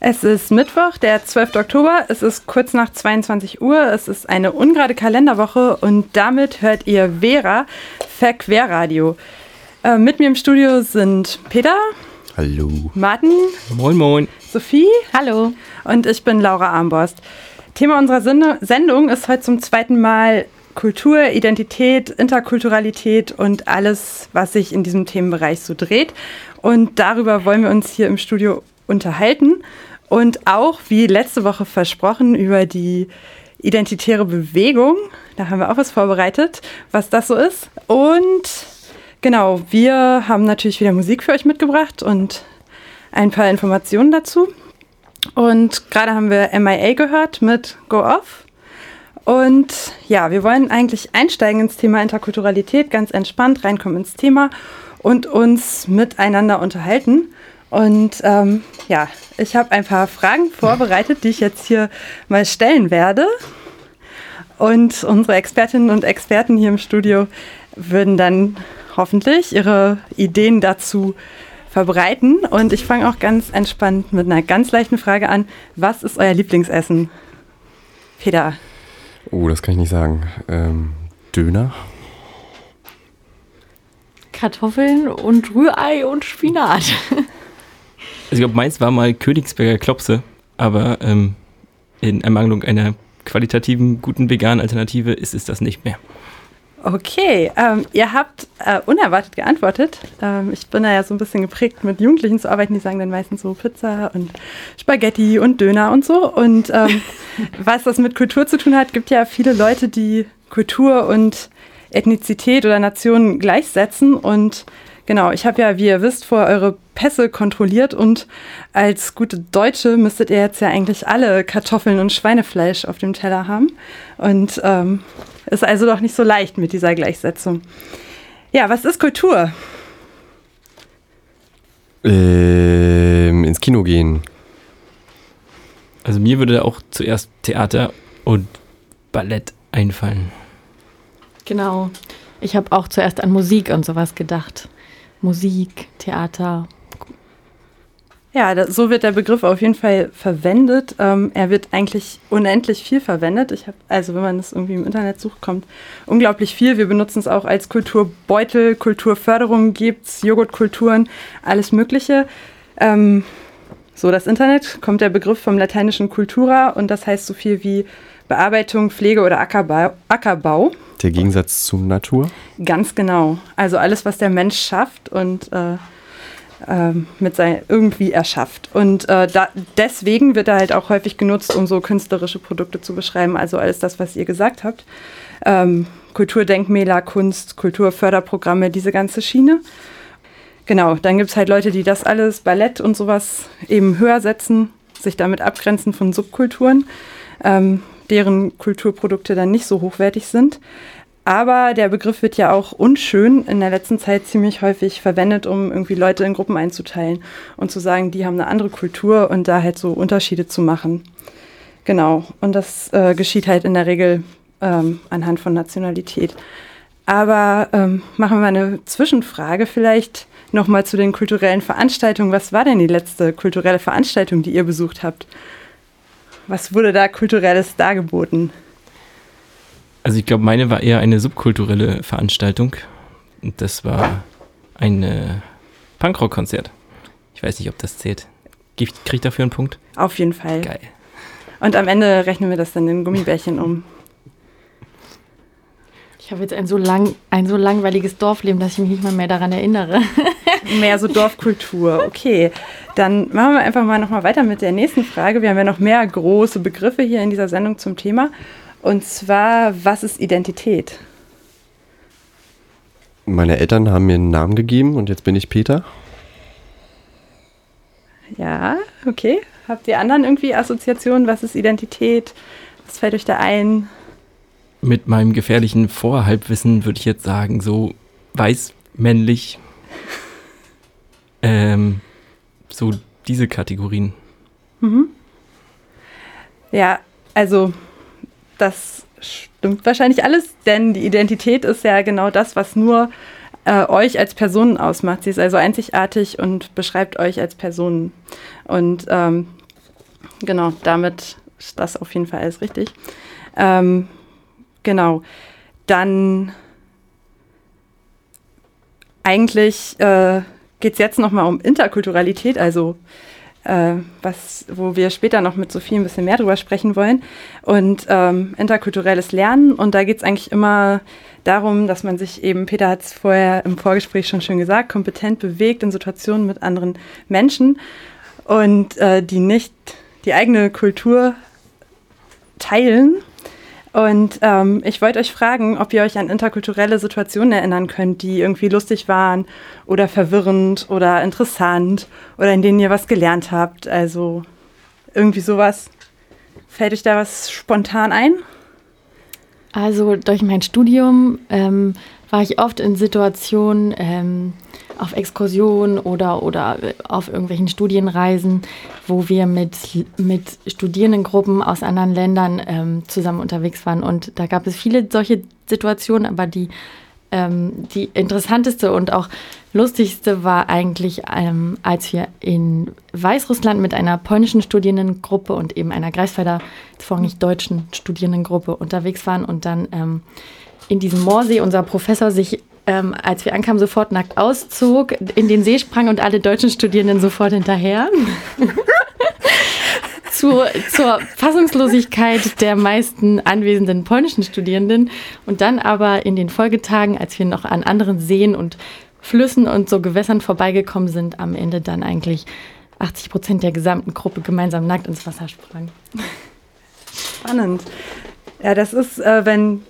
Es ist Mittwoch, der 12. Oktober. Es ist kurz nach 22 Uhr. Es ist eine ungerade Kalenderwoche und damit hört ihr Vera Verquerradio. Äh, mit mir im Studio sind Peter, Hallo. Martin, Moin, moin. Sophie Hallo. und ich bin Laura Armborst. Thema unserer Sendung ist heute zum zweiten Mal Kultur, Identität, Interkulturalität und alles, was sich in diesem Themenbereich so dreht. Und darüber wollen wir uns hier im Studio unterhalten und auch, wie letzte Woche versprochen, über die identitäre Bewegung. Da haben wir auch was vorbereitet, was das so ist. Und genau, wir haben natürlich wieder Musik für euch mitgebracht und ein paar Informationen dazu. Und gerade haben wir MIA gehört mit Go Off. Und ja, wir wollen eigentlich einsteigen ins Thema Interkulturalität, ganz entspannt reinkommen ins Thema und uns miteinander unterhalten. Und ähm, ja, ich habe ein paar Fragen vorbereitet, die ich jetzt hier mal stellen werde. Und unsere Expertinnen und Experten hier im Studio würden dann hoffentlich ihre Ideen dazu verbreiten. Und ich fange auch ganz entspannt mit einer ganz leichten Frage an. Was ist euer Lieblingsessen? Peter. Oh, das kann ich nicht sagen. Ähm, Döner? Kartoffeln und Rührei und Spinat. Also ich glaube, meins war mal Königsberger Klopse, aber ähm, in Ermangelung einer qualitativen, guten veganen Alternative ist es das nicht mehr. Okay, ähm, ihr habt äh, unerwartet geantwortet. Ähm, ich bin da ja so ein bisschen geprägt, mit Jugendlichen zu arbeiten, die sagen dann meistens so Pizza und Spaghetti und Döner und so. Und ähm, was das mit Kultur zu tun hat, gibt ja viele Leute, die Kultur und Ethnizität oder Nation gleichsetzen. Und genau, ich habe ja, wie ihr wisst, vor eure Pässe kontrolliert und als gute Deutsche müsstet ihr jetzt ja eigentlich alle Kartoffeln und Schweinefleisch auf dem Teller haben. Und ähm, ist also doch nicht so leicht mit dieser Gleichsetzung. Ja, was ist Kultur? Ähm, ins Kino gehen. Also mir würde auch zuerst Theater und Ballett einfallen. Genau. Ich habe auch zuerst an Musik und sowas gedacht. Musik, Theater. Ja, da, so wird der Begriff auf jeden Fall verwendet. Ähm, er wird eigentlich unendlich viel verwendet. Ich habe, also wenn man das irgendwie im Internet sucht, kommt unglaublich viel. Wir benutzen es auch als Kulturbeutel, Kulturförderung gibt's, Joghurtkulturen, alles Mögliche. Ähm, so, das Internet kommt der Begriff vom lateinischen Cultura und das heißt so viel wie Bearbeitung, Pflege oder Ackerbau. Ackerbau. Der Gegensatz zur Natur. Ganz genau. Also alles, was der Mensch schafft und äh, mit sein irgendwie erschafft. Und äh, da, deswegen wird er halt auch häufig genutzt, um so künstlerische Produkte zu beschreiben. Also alles das, was ihr gesagt habt. Ähm, Kulturdenkmäler, Kunst, Kulturförderprogramme, diese ganze Schiene. Genau, dann gibt es halt Leute, die das alles, Ballett und sowas, eben höher setzen, sich damit abgrenzen von Subkulturen, ähm, deren Kulturprodukte dann nicht so hochwertig sind. Aber der Begriff wird ja auch unschön in der letzten Zeit ziemlich häufig verwendet, um irgendwie Leute in Gruppen einzuteilen und zu sagen, die haben eine andere Kultur und da halt so Unterschiede zu machen. Genau. Und das äh, geschieht halt in der Regel ähm, anhand von Nationalität. Aber ähm, machen wir mal eine Zwischenfrage vielleicht nochmal zu den kulturellen Veranstaltungen. Was war denn die letzte kulturelle Veranstaltung, die ihr besucht habt? Was wurde da kulturelles dargeboten? Also ich glaube, meine war eher eine subkulturelle Veranstaltung. Und das war ein äh, Punkrock-Konzert. Ich weiß nicht, ob das zählt. Kriege ich dafür einen Punkt? Auf jeden Fall. Geil. Und am Ende rechnen wir das dann in Gummibärchen um. Ich habe jetzt ein so, lang, ein so langweiliges Dorfleben, dass ich mich nicht mal mehr daran erinnere. Mehr so Dorfkultur. Okay, dann machen wir einfach mal nochmal weiter mit der nächsten Frage. Wir haben ja noch mehr große Begriffe hier in dieser Sendung zum Thema. Und zwar, was ist Identität? Meine Eltern haben mir einen Namen gegeben und jetzt bin ich Peter. Ja, okay. Habt ihr anderen irgendwie Assoziationen? Was ist Identität? Was fällt euch da ein? Mit meinem gefährlichen Vorhalbwissen würde ich jetzt sagen, so weiß, männlich. Ähm, so diese Kategorien. Mhm. Ja, also das stimmt wahrscheinlich alles, denn die Identität ist ja genau das, was nur äh, euch als Personen ausmacht. Sie ist also einzigartig und beschreibt euch als Personen. Und ähm, genau, damit ist das auf jeden Fall alles richtig. Ähm, genau. Dann eigentlich äh, geht es jetzt nochmal um Interkulturalität, also äh, was, wo wir später noch mit Sophie ein bisschen mehr drüber sprechen wollen. Und ähm, interkulturelles Lernen. Und da geht es eigentlich immer darum, dass man sich eben, Peter hat es vorher im Vorgespräch schon schön gesagt, kompetent bewegt in Situationen mit anderen Menschen und äh, die nicht die eigene Kultur teilen. Und ähm, ich wollte euch fragen, ob ihr euch an interkulturelle Situationen erinnern könnt, die irgendwie lustig waren oder verwirrend oder interessant oder in denen ihr was gelernt habt. Also irgendwie sowas. Fällt euch da was spontan ein? Also durch mein Studium ähm, war ich oft in Situationen ähm, auf Exkursionen oder, oder auf irgendwelchen Studienreisen, wo wir mit, mit Studierendengruppen aus anderen Ländern ähm, zusammen unterwegs waren. Und da gab es viele solche Situationen, aber die, ähm, die interessanteste und auch lustigste war eigentlich, ähm, als wir in Weißrussland mit einer polnischen Studierendengruppe und eben einer Greifswalder, vorrangig deutschen Studierendengruppe unterwegs waren und dann ähm, in diesem Moorsee unser Professor sich, ähm, als wir ankamen, sofort nackt auszog, in den See sprang und alle deutschen Studierenden sofort hinterher. zur, zur Fassungslosigkeit der meisten anwesenden polnischen Studierenden. Und dann aber in den Folgetagen, als wir noch an anderen Seen und Flüssen und so Gewässern vorbeigekommen sind, am Ende dann eigentlich 80 Prozent der gesamten Gruppe gemeinsam nackt ins Wasser sprang. Spannend. Ja, das ist, äh, wenn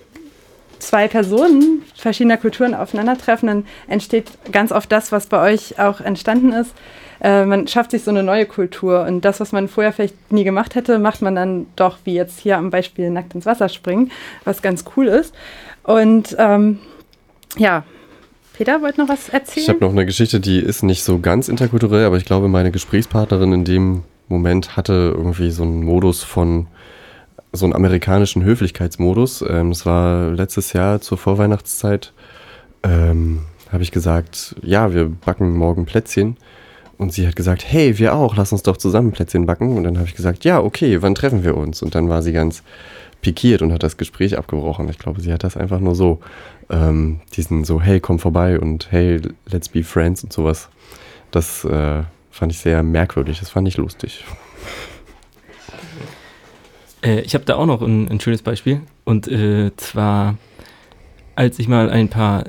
zwei Personen verschiedener Kulturen aufeinandertreffen, dann entsteht ganz oft das, was bei euch auch entstanden ist. Äh, man schafft sich so eine neue Kultur und das, was man vorher vielleicht nie gemacht hätte, macht man dann doch, wie jetzt hier am Beispiel nackt ins Wasser springen, was ganz cool ist. Und ähm, ja, Peter wollte noch was erzählen? Ich habe noch eine Geschichte, die ist nicht so ganz interkulturell, aber ich glaube, meine Gesprächspartnerin in dem Moment hatte irgendwie so einen Modus von so einen amerikanischen Höflichkeitsmodus. Ähm, es war letztes Jahr zur Vorweihnachtszeit. Ähm, habe ich gesagt, ja, wir backen morgen Plätzchen. Und sie hat gesagt, hey, wir auch, lass uns doch zusammen Plätzchen backen. Und dann habe ich gesagt, ja, okay, wann treffen wir uns? Und dann war sie ganz pikiert und hat das Gespräch abgebrochen. Ich glaube, sie hat das einfach nur so, ähm, diesen so, hey, komm vorbei und hey, let's be friends und sowas. Das äh, fand ich sehr merkwürdig, das fand ich lustig. Äh, ich habe da auch noch ein, ein, schönes Beispiel. Und äh, zwar, als ich mal ein paar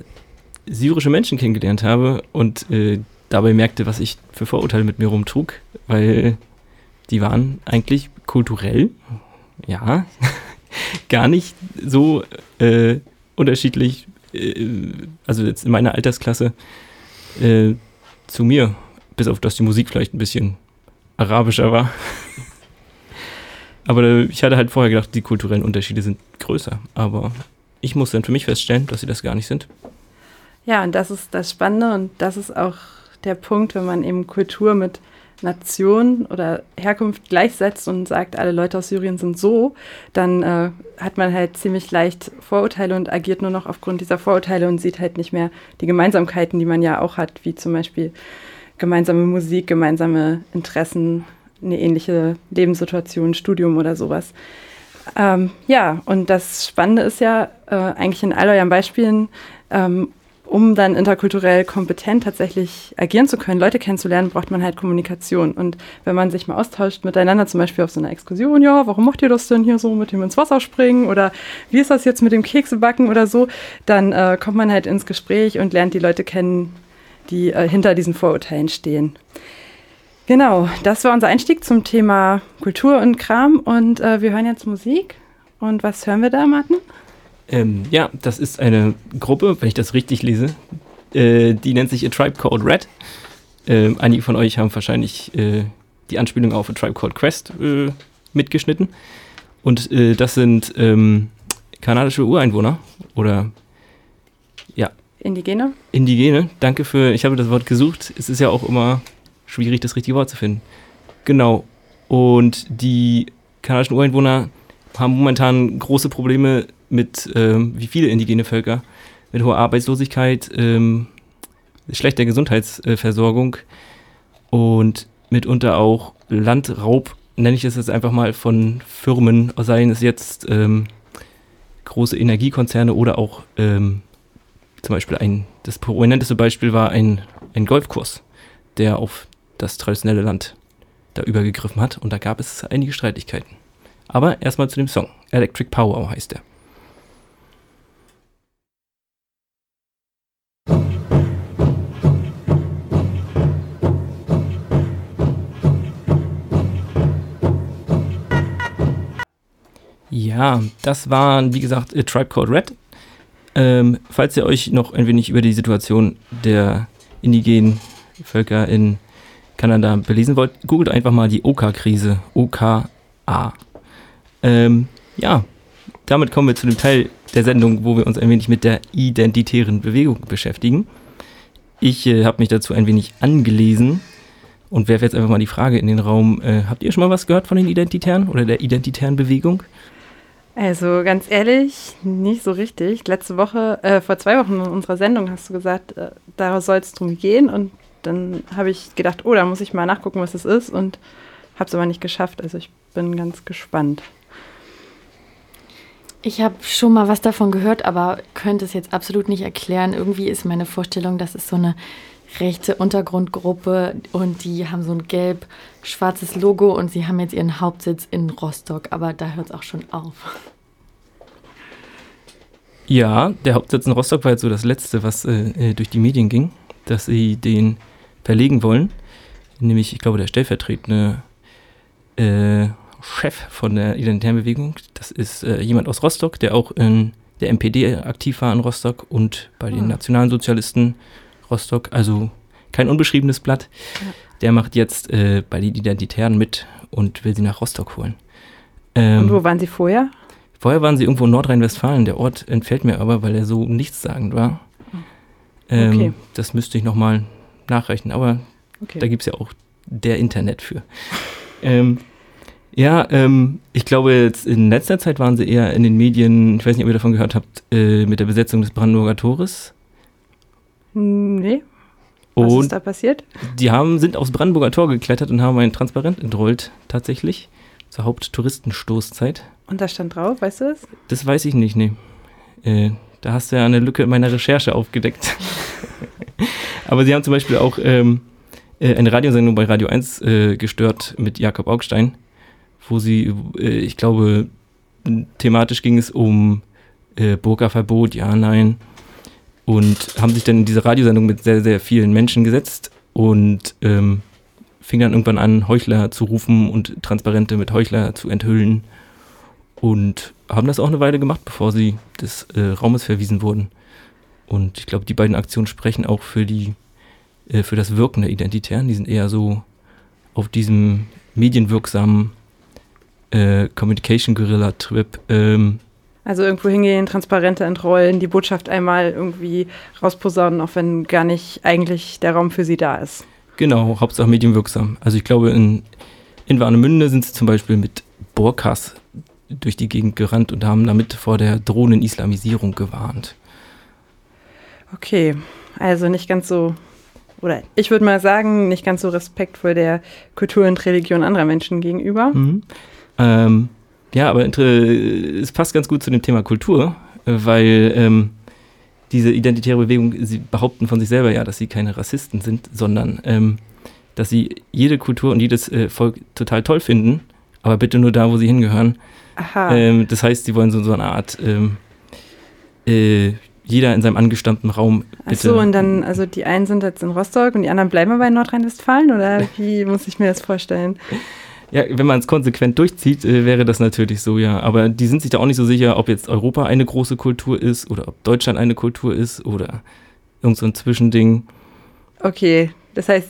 syrische Menschen kennengelernt habe und äh, dabei merkte, was ich für Vorurteile mit mir rumtrug, weil die waren eigentlich kulturell, ja, gar nicht so äh, unterschiedlich, äh, also jetzt in meiner Altersklasse, äh, zu mir, bis auf dass die Musik vielleicht ein bisschen arabischer war. Aber ich hatte halt vorher gedacht, die kulturellen Unterschiede sind größer. Aber ich muss dann für mich feststellen, dass sie das gar nicht sind. Ja, und das ist das Spannende und das ist auch der Punkt, wenn man eben Kultur mit Nation oder Herkunft gleichsetzt und sagt, alle Leute aus Syrien sind so, dann äh, hat man halt ziemlich leicht Vorurteile und agiert nur noch aufgrund dieser Vorurteile und sieht halt nicht mehr die Gemeinsamkeiten, die man ja auch hat, wie zum Beispiel gemeinsame Musik, gemeinsame Interessen, eine ähnliche Lebenssituation, Studium oder sowas. Ähm, ja, und das Spannende ist ja äh, eigentlich in all euren Beispielen, ähm, um dann interkulturell kompetent tatsächlich agieren zu können, Leute kennenzulernen, braucht man halt Kommunikation. Und wenn man sich mal austauscht miteinander, zum Beispiel auf so einer Exkursion, ja, warum macht ihr das denn hier so mit dem ins Wasser springen oder wie ist das jetzt mit dem Keksebacken oder so, dann äh, kommt man halt ins Gespräch und lernt die Leute kennen, die äh, hinter diesen Vorurteilen stehen. Genau, das war unser Einstieg zum Thema Kultur und Kram und äh, wir hören jetzt Musik. Und was hören wir da, Martin? Ähm, ja, das ist eine Gruppe, wenn ich das richtig lese, äh, die nennt sich A Tribe Called Red. äh, einige von euch haben wahrscheinlich äh, die Anspielung auf A Tribe Called Quest äh, mitgeschnitten. Und äh, das sind ähm, kanadische Ureinwohner oder ja, Indigene? Indigene. Danke für, ich habe das Wort gesucht. Es ist ja auch immer schwierig, das richtige Wort zu finden. Genau. Und die kanadischen Ureinwohner haben momentan große Probleme mit, ähm, wie viele indigene Völker, mit hoher Arbeitslosigkeit, ähm, schlechter Gesundheitsversorgung und mitunter auch Landraub, nenne ich es jetzt einfach mal, von Firmen, seien es jetzt ähm, große Energiekonzerne oder auch ähm, zum Beispiel ein, das prominenteste Beispiel war ein, ein Golfkurs, der auf das traditionelle Land da übergegriffen hat und da gab es einige Streitigkeiten. Aber erstmal zu dem Song. Electric Power heißt er. Ja, das waren, wie gesagt, A Tribe Called Red. Ähm, falls ihr euch noch ein wenig über die Situation der indigenen Völker in Kanada belesen wollt, googelt einfach mal die OK-Krise. OKA. Ähm, ja, damit kommen wir zu dem Teil der Sendung, wo wir uns ein wenig mit der identitären Bewegung beschäftigen. Ich äh, habe mich dazu ein wenig angelesen und werfe jetzt einfach mal die Frage in den Raum. Äh, habt ihr schon mal was gehört von den Identitären oder der identitären Bewegung? Also ganz ehrlich, nicht so richtig. Letzte Woche, äh, vor zwei Wochen in unserer Sendung hast du gesagt, äh, da soll es drum gehen. Und dann habe ich gedacht, oh, da muss ich mal nachgucken, was es ist. Und habe es aber nicht geschafft. Also ich bin ganz gespannt. Ich habe schon mal was davon gehört, aber könnte es jetzt absolut nicht erklären. Irgendwie ist meine Vorstellung, dass es so eine rechte Untergrundgruppe und die haben so ein gelb-schwarzes Logo und sie haben jetzt ihren Hauptsitz in Rostock, aber da hört es auch schon auf. Ja, der Hauptsitz in Rostock war jetzt so das Letzte, was äh, äh durch die Medien ging, dass sie den verlegen wollen. Nämlich, ich glaube, der stellvertretende äh, Chef von der Identitären Bewegung, das ist äh, jemand aus Rostock, der auch in der MPD aktiv war in Rostock und bei den Ah. Nationalen Sozialisten Rostock, also kein unbeschriebenes Blatt. Ja. Der macht jetzt äh, bei den Identitären mit und will sie nach Rostock holen. Ähm, Und wo waren Sie vorher? Vorher waren sie irgendwo in Nordrhein-Westfalen. Der Ort entfällt mir aber, weil er so nichtssagend war. Ähm, Okay. Das müsste ich nochmal nachrechnen, aber Okay. da gibt es ja auch der Internet für. ähm, ja, ähm, ich glaube, jetzt in letzter Zeit waren sie eher in den Medien, ich weiß nicht, ob ihr davon gehört habt, äh, mit der Besetzung des Brandenburger Tores. Hm, Nee, was Und ist da passiert? die haben, sind aufs Brandenburger Tor geklettert und haben ein Transparent entrollt, tatsächlich, zur Haupttouristenstoßzeit. Und da stand drauf, weißt du das? Das weiß ich nicht, nee. Äh, da hast du ja eine Lücke in meiner Recherche aufgedeckt. Aber sie haben zum Beispiel auch ähm, äh, eine Radiosendung bei Radio 1 äh, gestört mit Jakob Augstein, wo sie, äh, ich glaube, thematisch ging es um äh, Burka-Verbot, ja, nein. Und haben sich dann in diese Radiosendung mit sehr, sehr vielen Menschen gesetzt und ähm, fing dann irgendwann an, Heuchler zu rufen und Transparente mit Heuchler zu enthüllen und haben das auch eine Weile gemacht, bevor sie des äh, Raumes verwiesen wurden. Und ich glaube, die beiden Aktionen sprechen auch für die äh, für das Wirken der Identitären. Die sind eher so auf diesem medienwirksamen äh, Communication Guerilla Trip. Ähm, Also irgendwo hingehen, Transparente entrollen, die Botschaft einmal irgendwie rausposaunen, auch wenn gar nicht eigentlich der Raum für sie da ist. genau, Hauptsache medienwirksam. Also ich glaube, in, in Warnemünde sind sie zum Beispiel mit Burkas durch die Gegend gerannt und haben damit vor der drohenden Islamisierung gewarnt. Okay, also nicht ganz so, oder ich würde mal sagen, nicht ganz so respektvoll der Kultur und Religion anderer Menschen gegenüber. Mhm. Ähm, ja, aber es passt ganz gut zu dem Thema Kultur, weil ähm, diese identitäre Bewegung, sie behaupten von sich selber ja, dass sie keine Rassisten sind, sondern ähm, dass sie jede Kultur und jedes äh, Volk total toll finden, aber bitte nur da, wo sie hingehören. Aha. Ähm, das heißt, sie wollen so, so eine Art, ähm, äh, jeder in seinem angestammten Raum Ach bitte. so, und dann, also die einen sind jetzt in Rostock und die anderen bleiben aber in Nordrhein-Westfalen oder wie muss ich mir das vorstellen? Ja, wenn man es konsequent durchzieht, äh, wäre das natürlich so, ja. Aber die sind sich da auch nicht so sicher, ob jetzt Europa eine große Kultur ist oder ob Deutschland eine Kultur ist oder irgend so ein Zwischending. Okay, Das heißt,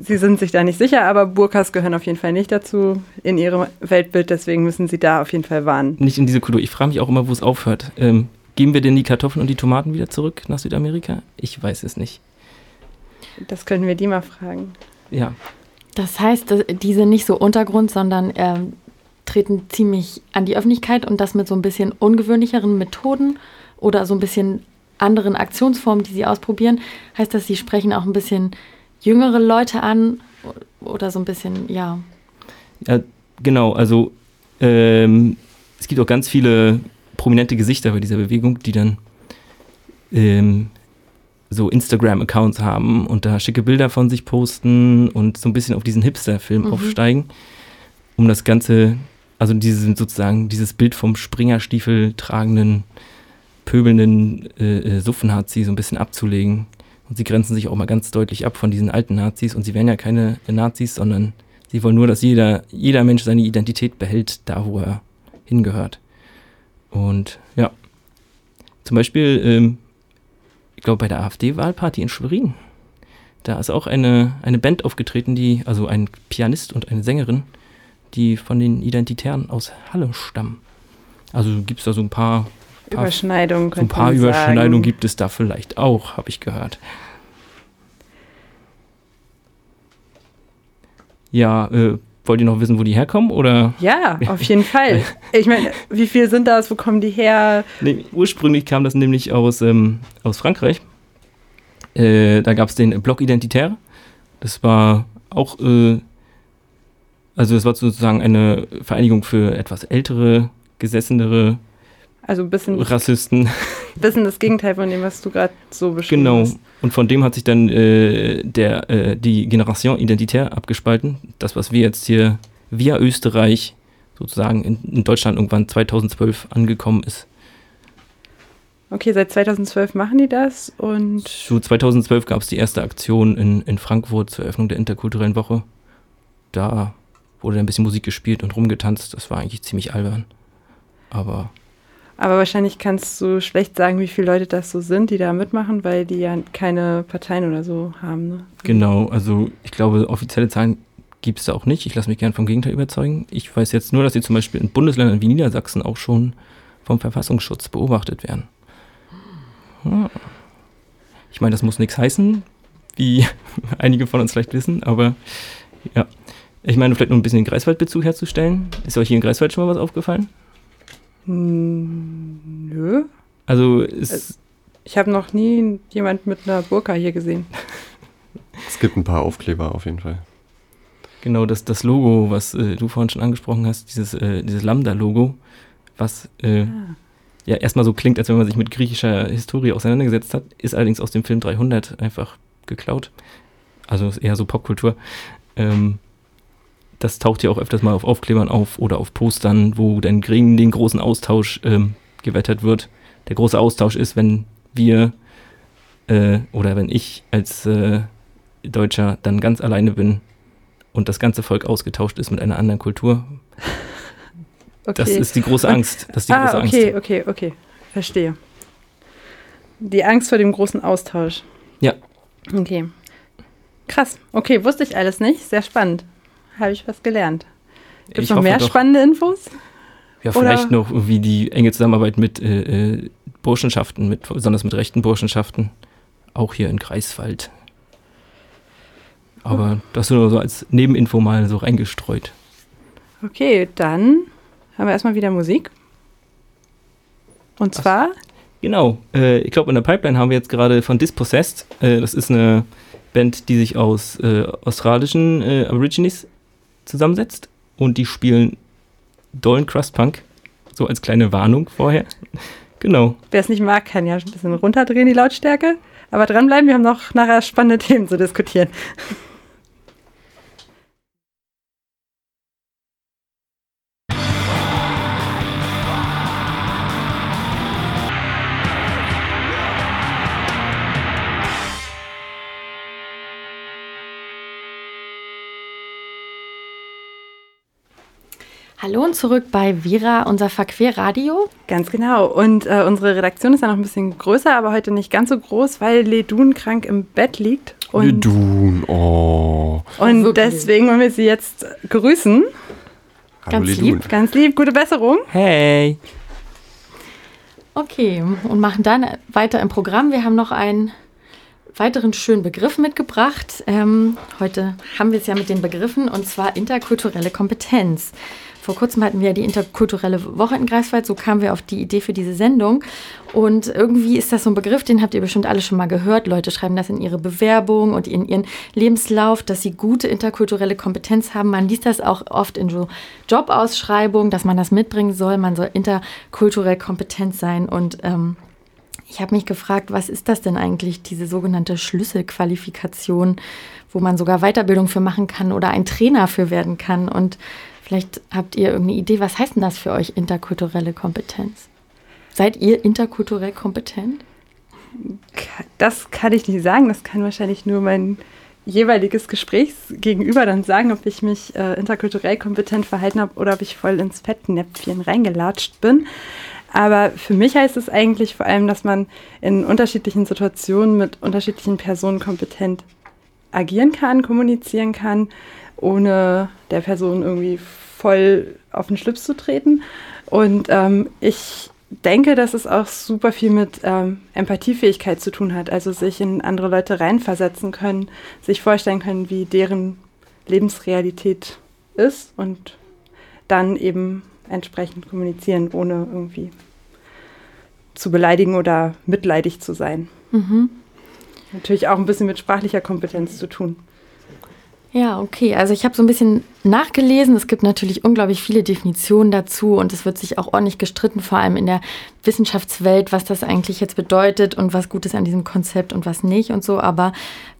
Sie sind sich da nicht sicher, aber Burkas gehören auf jeden Fall nicht dazu in Ihrem Weltbild, deswegen müssen Sie da auf jeden Fall warnen. Nicht in diese Kultur. Ich frage mich auch immer, wo es aufhört. Ähm, geben wir denn die Kartoffeln und die Tomaten wieder zurück nach Südamerika? Ich weiß es nicht. Das können wir die mal fragen. Ja. Das heißt, die sind nicht so Untergrund, sondern ähm, treten ziemlich an die Öffentlichkeit und das mit so ein bisschen ungewöhnlicheren Methoden oder so ein bisschen anderen Aktionsformen, die sie ausprobieren. Heißt das, sie sprechen auch ein bisschen jüngere Leute an oder so ein bisschen, ja. Ja, genau. Also ähm, es gibt auch ganz viele prominente Gesichter bei dieser Bewegung, die dann ähm, so Instagram-Accounts haben und da schicke Bilder von sich posten und so ein bisschen auf diesen Hipster-Film Mhm. aufsteigen, um das Ganze, also diese, sozusagen dieses Bild vom Springerstiefel tragenden, pöbelnden äh, äh, Suffen-Nazi so ein bisschen abzulegen. Und sie grenzen sich auch mal ganz deutlich ab von diesen alten Nazis und sie wären ja keine Nazis, sondern sie wollen nur, dass jeder, jeder Mensch seine Identität behält, da wo er hingehört. Und ja, zum Beispiel, ähm, ich glaube, bei der AfD-Wahlparty in Schwerin, da ist auch eine, eine Band aufgetreten, die, also ein Pianist und eine Sängerin, die von den Identitären aus Halle stammen. Also gibt es da so ein paar, paar Überschneidungen, so ein paar Überschneidungen gibt es da vielleicht auch, habe ich gehört. Ja, äh, wollt ihr noch wissen, wo die herkommen? Oder? Ja, auf jeden Fall. Ich meine, wie viel sind das? Wo kommen die her? Nee, ursprünglich kam das nämlich aus, ähm, aus Frankreich. Äh, da gab es den Bloc Identitaire. Das war auch, äh, also das war sozusagen eine Vereinigung für etwas ältere, gesessenere Also ein bisschen, Rassisten. bisschen das Gegenteil von dem, was du gerade so beschrieben Genau. hast. Und von dem hat sich dann äh, der, äh, die Generation Identitär abgespalten. Das, was wir jetzt hier via Österreich sozusagen in, in Deutschland irgendwann 2012 angekommen ist. Okay, seit 2012 machen die das und Zu 2012 gab es die erste Aktion in, in Frankfurt zur Eröffnung der interkulturellen Woche. Da wurde ein bisschen Musik gespielt und rumgetanzt. Das war eigentlich ziemlich albern. Aber aber wahrscheinlich kannst du schlecht sagen, wie viele Leute das so sind, die da mitmachen, weil die ja keine Parteien oder so haben. Ne? genau, also ich glaube, offizielle Zahlen gibt es da auch nicht. Ich lasse mich gern vom Gegenteil überzeugen. Ich weiß jetzt nur, dass sie zum Beispiel in Bundesländern wie Niedersachsen auch schon vom Verfassungsschutz beobachtet werden. Hm. Ich meine, das muss nichts heißen, wie einige von uns vielleicht wissen, aber ja. Ich meine, vielleicht noch ein bisschen den Greifswaldbezug herzustellen. Ist euch hier in Greifswald schon mal was aufgefallen? Hm, nö. Also ist, Ich habe noch nie jemand mit einer Burka hier gesehen. Es gibt ein paar Aufkleber auf jeden Fall. genau das, das Logo, was äh, du vorhin schon angesprochen hast, dieses, äh, dieses Lambda-Logo, was äh, Ah. ja erstmal so klingt, als wenn man sich mit griechischer Historie auseinandergesetzt hat, ist allerdings aus dem Film 300 einfach geklaut. Also ist eher so Popkultur. Ähm, das taucht ja auch öfters mal auf Aufklebern auf oder auf Postern, wo dann gegen den großen Austausch ähm, gewettert wird. Der große Austausch ist, wenn wir äh, oder wenn ich als äh, Deutscher dann ganz alleine bin und das ganze Volk ausgetauscht ist mit einer anderen Kultur. Okay. Das ist die große Angst. Das ist die ah, große okay, Angst. okay, okay. Verstehe. Die Angst vor dem großen Austausch. Ja. Okay. Krass. Okay, wusste ich alles nicht. Sehr spannend. Habe ich was gelernt. Gibt es noch mehr doch. spannende Infos? Ja, Oder- vielleicht noch irgendwie die enge Zusammenarbeit mit äh, äh, Burschenschaften, mit, besonders mit rechten Burschenschaften, auch hier in Greifswald. Aber das nur so als Nebeninfo mal so reingestreut. Okay, dann haben wir erstmal wieder Musik. Und zwar, Genau, äh, ich glaube in der Pipeline haben wir jetzt gerade von Dispossessed, äh, das ist eine Band, die sich aus äh, australischen äh, Aborigines zusammensetzt und die spielen dollen Crust Punk, so als kleine Warnung vorher. Genau. wer es nicht mag, kann ja ein bisschen runterdrehen, die Lautstärke. Aber dranbleiben, wir haben noch nachher spannende Themen zu diskutieren. Hallo und zurück bei Vera, unser Verquer-Radio. Ganz genau. Und äh, unsere Redaktion ist ja noch ein bisschen größer, aber heute nicht ganz so groß, weil Ledun krank im Bett liegt Und, tun, oh. und Wirklich. deswegen wollen wir sie jetzt grüßen. Hallo, Ganz Lidun. lieb. Ganz lieb, gute Besserung. Hey! Okay, und machen dann weiter im Programm. Wir haben noch einen weiteren schönen Begriff mitgebracht. Ähm, heute haben wir es ja mit den Begriffen und zwar interkulturelle Kompetenz. Vor kurzem hatten wir ja die interkulturelle Woche in Greifswald, so kamen wir auf die Idee für diese Sendung. Und irgendwie ist das so ein Begriff, den habt ihr bestimmt alle schon mal gehört. Leute schreiben das in ihre Bewerbung und in ihren Lebenslauf, dass sie gute interkulturelle Kompetenz haben. Man liest das auch oft in so Jobausschreibungen, dass man das mitbringen soll. Man soll interkulturell kompetent sein. Und ähm, ich habe mich gefragt, was ist das denn eigentlich, diese sogenannte Schlüsselqualifikation, wo man sogar Weiterbildung für machen kann oder ein Trainer für werden kann? Und vielleicht habt ihr irgendeine Idee, was heißt denn das für euch, interkulturelle Kompetenz? Seid ihr interkulturell kompetent? Das kann ich nicht sagen. Das kann wahrscheinlich nur mein jeweiliges Gesprächsgegenüber dann sagen, ob ich mich äh, interkulturell kompetent verhalten habe oder ob ich voll ins Fettnäpfchen reingelatscht bin. Aber für mich heißt es eigentlich vor allem, dass man in unterschiedlichen Situationen mit unterschiedlichen Personen kompetent agieren kann, kommunizieren kann, ohne der Person irgendwie voll auf den Schlips zu treten. Und ähm, ich denke, dass es auch super viel mit ähm, Empathiefähigkeit zu tun hat, also sich in andere Leute reinversetzen können, sich vorstellen können, wie deren Lebensrealität ist und dann eben entsprechend kommunizieren, ohne irgendwie zu beleidigen oder mitleidig zu sein. Mhm. Natürlich auch ein bisschen mit sprachlicher Kompetenz zu tun. Ja, okay. Also ich habe so ein bisschen nachgelesen. Es gibt natürlich unglaublich viele Definitionen dazu und es wird sich auch ordentlich gestritten, vor allem in der Wissenschaftswelt, was das eigentlich jetzt bedeutet und was gut ist an diesem Konzept und was nicht und so. Aber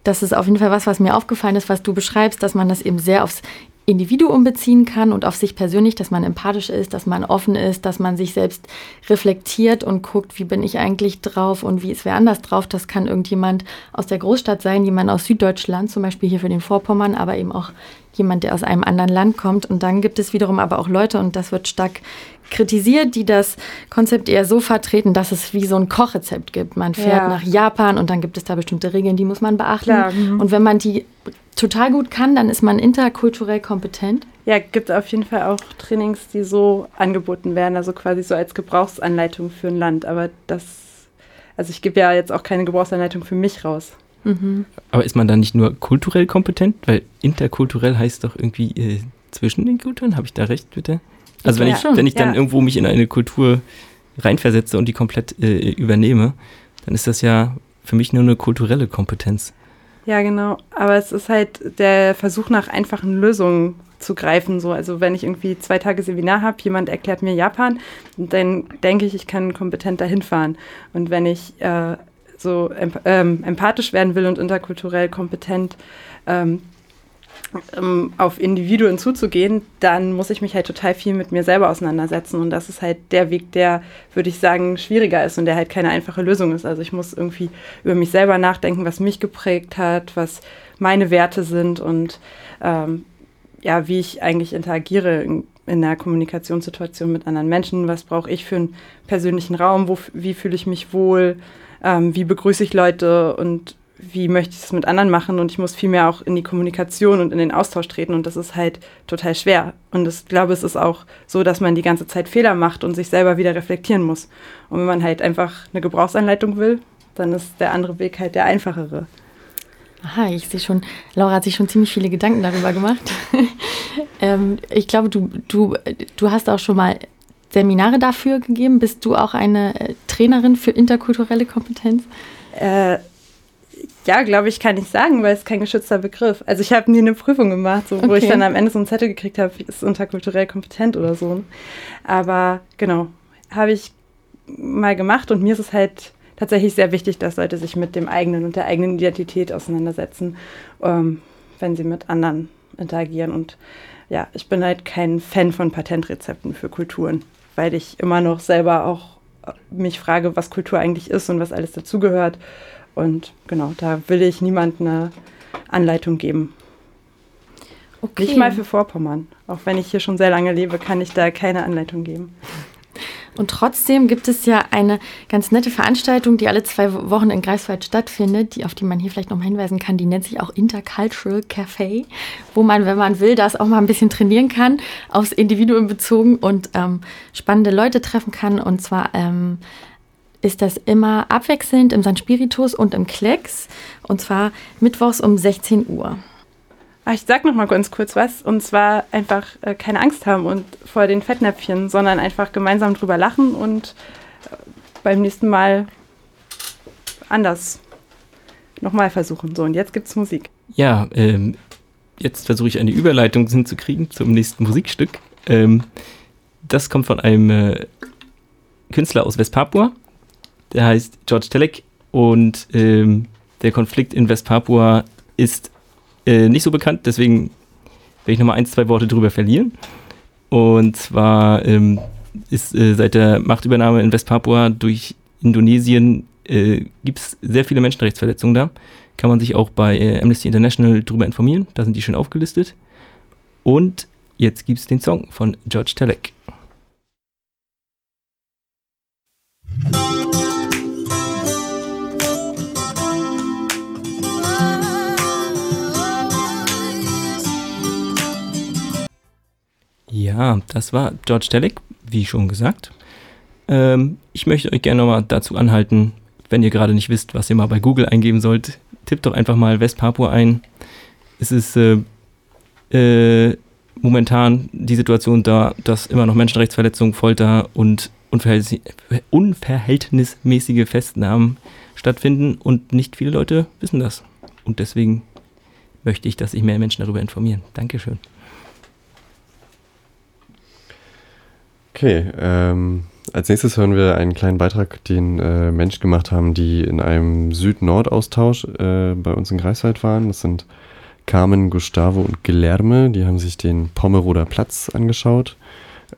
das ist auf jeden Fall was, was mir aufgefallen ist, was du beschreibst, dass man das eben sehr aufs Individuum beziehen kann und auf sich persönlich, dass man empathisch ist, dass man offen ist, dass man sich selbst reflektiert und guckt, wie bin ich eigentlich drauf und wie ist wer anders drauf. Das kann irgendjemand aus der Großstadt sein, jemand aus Süddeutschland, zum Beispiel hier für den Vorpommern, aber eben auch jemand, der aus einem anderen Land kommt. Und dann gibt es wiederum aber auch Leute, und das wird stark kritisiert, die das Konzept eher so vertreten, dass es wie so ein Kochrezept gibt. Man fährt Ja. nach Japan und dann gibt es da bestimmte Regeln, die muss man beachten. Klar, mhm. Und wenn man die total gut kann, dann ist man interkulturell kompetent. Ja, gibt auf jeden Fall auch Trainings, die so angeboten werden, also quasi so als Gebrauchsanleitung für ein Land. Aber das, also ich gebe ja jetzt auch keine Gebrauchsanleitung für mich raus. Aber ist man dann nicht nur kulturell kompetent? Weil interkulturell heißt doch irgendwie äh, zwischen den Kulturen. Habe ich da recht, bitte? Also wenn Ja, ich, schon, wenn ich dann ja. irgendwo mich in eine Kultur reinversetze und die komplett äh, übernehme, dann ist das ja für mich nur eine kulturelle Kompetenz. Ja, genau. Aber es ist halt der Versuch nach einfachen Lösungen zu greifen. So. Also wenn ich irgendwie zwei Tage Seminar habe, jemand erklärt mir Japan, dann denke ich, ich kann kompetent dahin fahren. Und wenn ich äh, so ähm, empathisch werden will und interkulturell kompetent ähm, ähm, auf Individuen zuzugehen, dann muss ich mich halt total viel mit mir selber auseinandersetzen. Und das ist halt der Weg, der, würde ich sagen, schwieriger ist und der halt keine einfache Lösung ist. Also ich muss irgendwie über mich selber nachdenken, was mich geprägt hat, was meine Werte sind und ähm, ja, wie ich eigentlich interagiere in, in einer Kommunikationssituation mit anderen Menschen. Was brauche ich für einen persönlichen Raum? Wo, wie fühle ich mich wohl? Ähm, wie begrüße ich Leute und wie möchte ich es mit anderen machen? Und ich muss viel mehr auch in die Kommunikation und in den Austausch treten. Und das ist halt total schwer. Und ich glaube, es ist auch so, dass man die ganze Zeit Fehler macht und sich selber wieder reflektieren muss. Und wenn man halt einfach eine Gebrauchsanleitung will, dann ist der andere Weg halt der einfachere. Aha, ich sehe schon, Laura hat sich schon ziemlich viele Gedanken darüber gemacht. ähm, ich glaube, du, du, du hast auch schon mal Seminare dafür gegeben. Bist du auch eine äh, Trainerin für interkulturelle Kompetenz? Äh, ja, glaube ich, kann ich sagen, weil es kein geschützter Begriff. Also ich habe nie eine Prüfung gemacht, so, wo Okay. ich dann am Ende so einen Zettel gekriegt habe, ist interkulturell kompetent oder so. Aber genau, habe ich mal gemacht und mir ist es halt tatsächlich sehr wichtig, dass Leute sich mit dem eigenen und der eigenen Identität auseinandersetzen, ähm, wenn sie mit anderen interagieren. Und ja, ich bin halt kein Fan von Patentrezepten für Kulturen, weil ich immer noch selber auch mich frage, was Kultur eigentlich ist und was alles dazugehört. Und genau, da will ich niemand eine Anleitung geben. Okay. Nicht mal für Vorpommern. Auch wenn ich hier schon sehr lange lebe, kann ich da keine Anleitung geben. Und trotzdem gibt es ja eine ganz nette Veranstaltung, die alle zwei Wochen in Greifswald stattfindet, die, auf die man hier vielleicht noch mal hinweisen kann. Die nennt sich auch Intercultural Café, wo man, wenn man will, das auch mal ein bisschen trainieren kann, aufs Individuum bezogen und ähm, spannende Leute treffen kann. Und zwar ähm, ist das immer abwechselnd im St. Spiritus und im Klecks. Und zwar mittwochs um 16 Uhr. Ach, ich sag noch mal ganz kurz was. Und zwar einfach äh, keine Angst haben und vor den Fettnäpfchen, sondern einfach gemeinsam drüber lachen und äh, beim nächsten Mal anders nochmal versuchen. So, und jetzt gibt's Musik. Ja, ähm, jetzt versuche ich eine Überleitung hinzukriegen zum nächsten Musikstück. Ähm, das kommt von einem äh, Künstler aus Westpapua. Der heißt George Telek und ähm, der Konflikt in Westpapua ist äh, nicht so bekannt, deswegen werde ich nochmal ein, zwei Worte drüber verlieren. Und zwar ähm, ist äh, seit der Machtübernahme in Westpapua durch Indonesien äh, gibt es sehr viele Menschenrechtsverletzungen da. Kann man sich auch bei äh, Amnesty International drüber informieren. Da sind die schön aufgelistet. Und jetzt gibt es den Song von George Telek. Ja, das war George Telek, wie schon gesagt. Ähm, ich möchte euch gerne nochmal dazu anhalten, wenn ihr gerade nicht wisst, was ihr mal bei Google eingeben sollt, tippt doch einfach mal Westpapua ein. Es ist äh, äh, momentan die Situation da, dass immer noch Menschenrechtsverletzungen, Folter und unverhältnismäßige Festnahmen stattfinden und nicht viele Leute wissen das. Und deswegen möchte ich, dass sich mehr Menschen darüber informieren. Dankeschön. Okay, ähm, als nächstes hören wir einen kleinen Beitrag, den äh, Mensch gemacht haben, die in einem Süd-Nord-Austausch äh, bei uns in Greifswald waren. Das sind Carmen, Gustavo und Guilherme. Die haben sich den Pommeroder Platz angeschaut,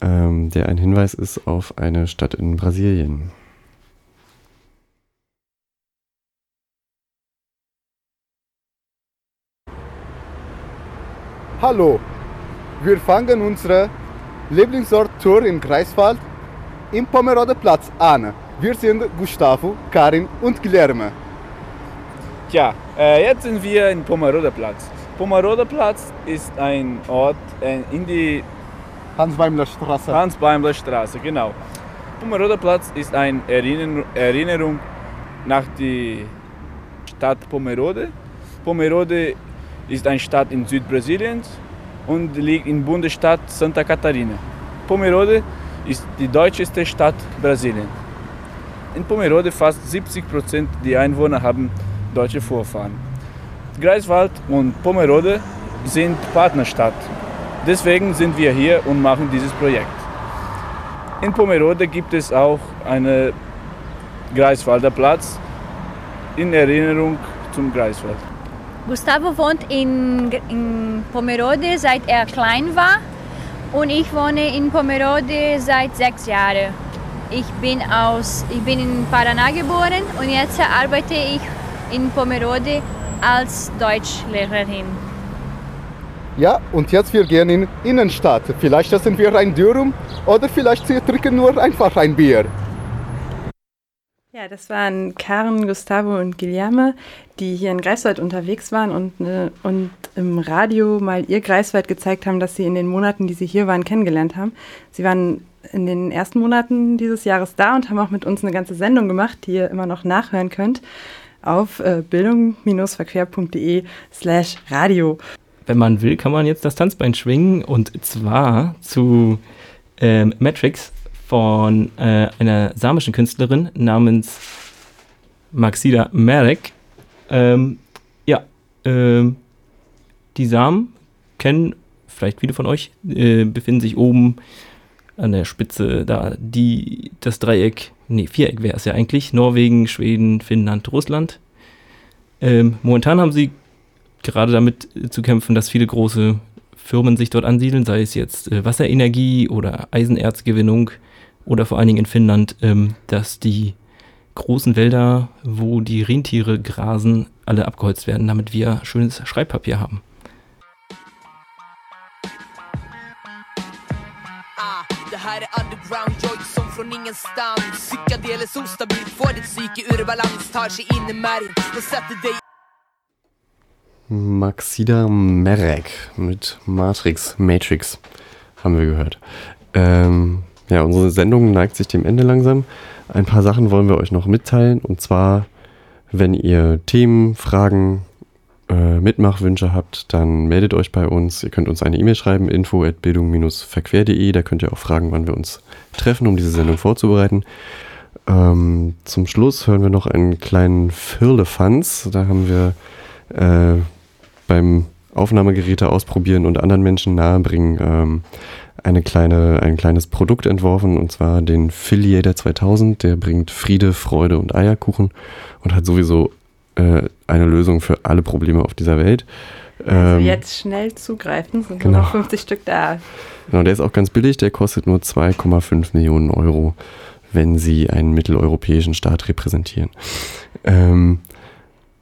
ähm, der ein Hinweis ist auf eine Stadt in Brasilien. Hallo, wir fangen unsere Lieblingsort-Tour in Greifswald im Pomerode Platz an. Wir sind Gustavo, Karin und Guilherme. Tja, äh, jetzt sind wir in Pomerode Platz. Pomerode Platz ist ein Ort äh, in die Hans-Beimler Straße. Hans-Beimler Straße, genau. Pomerode Platz ist eine Erinnerung, Erinnerung nach der Stadt Pomerode. Pomerode ist eine Stadt in Südbrasiliens und liegt im Bundesstaat Santa Catarina. Pomerode ist die deutscheste Stadt Brasiliens. In Pomerode fast 70 Prozent der Einwohner haben deutsche Vorfahren. Greifswald und Pomerode sind Partnerstadt. Deswegen sind wir hier und machen dieses Projekt. In Pomerode gibt es auch einen Greifswalder Platz in Erinnerung zum Greifswald. Gustavo wohnt in, in Pomerode seit er klein war und ich wohne in Pomerode seit sechs Jahren. Ich bin, aus, ich bin in Paraná geboren und jetzt arbeite ich in Pomerode als Deutschlehrerin. Ja, und jetzt wir gehen in Innenstadt. Vielleicht essen wir ein Dürrum oder vielleicht wir trinken nur einfach ein Bier. Ja, das waren Karen, Gustavo und Guilherme, die hier in Greifswald unterwegs waren und, ne, und im Radio mal ihr Greifswald gezeigt haben, dass sie in den Monaten, die sie hier waren, kennengelernt haben. Sie waren in den ersten Monaten dieses Jahres da und haben auch mit uns eine ganze Sendung gemacht, die ihr immer noch nachhören könnt auf äh, bildung-verquer.de slash radio. Wenn man will, kann man jetzt das Tanzbein schwingen und zwar zu ähm, Matrix von äh, einer samischen Künstlerin namens Maxida Merek. Ähm, ja, ähm, die Samen kennen vielleicht viele von euch, äh, befinden sich oben an der Spitze da, die, das Dreieck, nee, Viereck wäre es ja eigentlich, Norwegen, Schweden, Finnland, Russland. Ähm, momentan haben sie gerade damit zu kämpfen, dass viele große Firmen sich dort ansiedeln, sei es jetzt äh, Wasserenergie oder Eisenerzgewinnung oder vor allen Dingen in Finnland, ähm, dass die großen Wälder, wo die Rentiere grasen, alle abgeholzt werden, damit wir schönes Schreibpapier haben. Det här är underground joy som från ingenstans Psykadeliskt ostabilt, får ditt psyke ur balans Tar sig in i märgen och sätter dig Maxida Merek mit Matrix, Matrix haben wir gehört. Ähm, ja, unsere Sendung neigt sich dem Ende langsam. Ein paar Sachen wollen wir euch noch mitteilen. Und zwar, wenn ihr Themen, Fragen, äh, Mitmachwünsche habt, dann meldet euch bei uns. Ihr könnt uns eine E-Mail schreiben, info.bildung-verquer.de. Da könnt ihr auch fragen, wann wir uns treffen, um diese Sendung vorzubereiten. Ähm, zum Schluss hören wir noch einen kleinen Firlefanz. Da haben wir äh, beim Aufnahmegeräte ausprobieren und anderen Menschen nahebringen ähm, eine kleine, ein kleines Produkt entworfen und zwar den Filiator 2000. Der bringt Friede, Freude und Eierkuchen und hat sowieso äh, eine Lösung für alle Probleme auf dieser Welt. Also Ähm, jetzt schnell zugreifen, sind genau. nur noch 50 Stück da. Genau, der ist auch ganz billig, der kostet nur 2,5 Millionen Euro, wenn Sie einen mitteleuropäischen Staat repräsentieren. Ähm,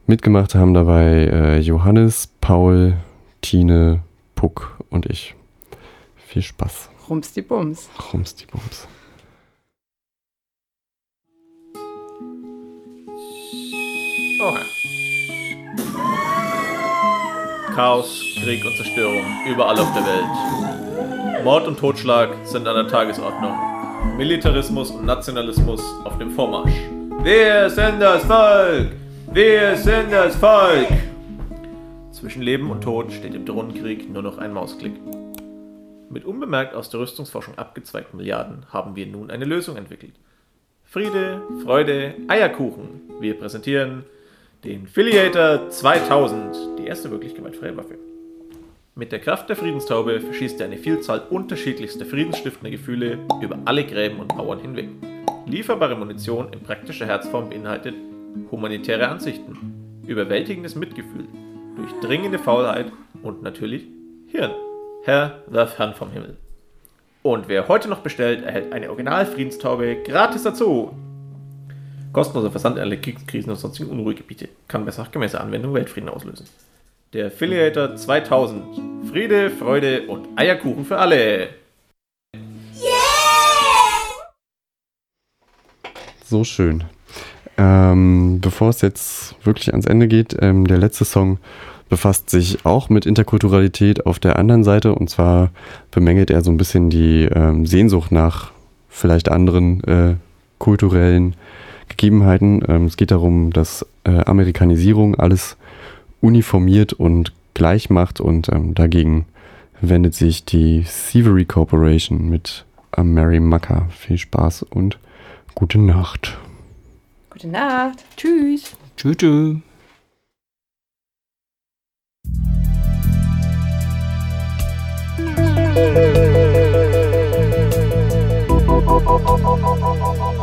mitgemacht haben dabei äh, Johannes, Paul, Tine, Puck und ich. Viel Spaß. Rums die Bums. Rums die Bums. Oh. Chaos, Krieg und Zerstörung überall auf der Welt. Mord und Totschlag sind an der Tagesordnung. Militarismus und Nationalismus auf dem Vormarsch. Wir sind das Volk! Wir sind das Volk! Zwischen Leben und Tod steht im Drohnenkrieg nur noch ein Mausklick. Mit unbemerkt aus der Rüstungsforschung abgezweigten Milliarden haben wir nun eine Lösung entwickelt. Friede, Freude, Eierkuchen. Wir präsentieren den Filiator 2000, die erste wirklich gewaltfreie Waffe. Mit der Kraft der Friedenstaube verschießt er eine Vielzahl unterschiedlichster friedensstiftender Gefühle über alle Gräben und Mauern hinweg. Lieferbare Munition in praktischer Herzform beinhaltet humanitäre Ansichten, überwältigendes Mitgefühl, durchdringende Faulheit und natürlich Hirn. Herr, wirf Herrn vom Himmel. Und wer heute noch bestellt, erhält eine Original-Friedenstaube gratis dazu. Kostenloser Versand alle Kriegskrisen und sonstigen Unruhegebiete kann bei sachgemäßer Anwendung Weltfrieden auslösen. Der Affiliator 2000. Friede, Freude und Eierkuchen für alle. So schön. Ähm, bevor es jetzt wirklich ans Ende geht, ähm, der letzte Song befasst sich auch mit Interkulturalität auf der anderen Seite und zwar bemängelt er so ein bisschen die ähm, Sehnsucht nach vielleicht anderen äh, kulturellen Gegebenheiten. Ähm, es geht darum, dass äh, Amerikanisierung alles uniformiert und gleich macht und ähm, dagegen wendet sich die Thievery Corporation mit Mary Mucker. Viel Spaß und gute Nacht. Gute Nacht. Tschüss. Tschüss. tschüss. oh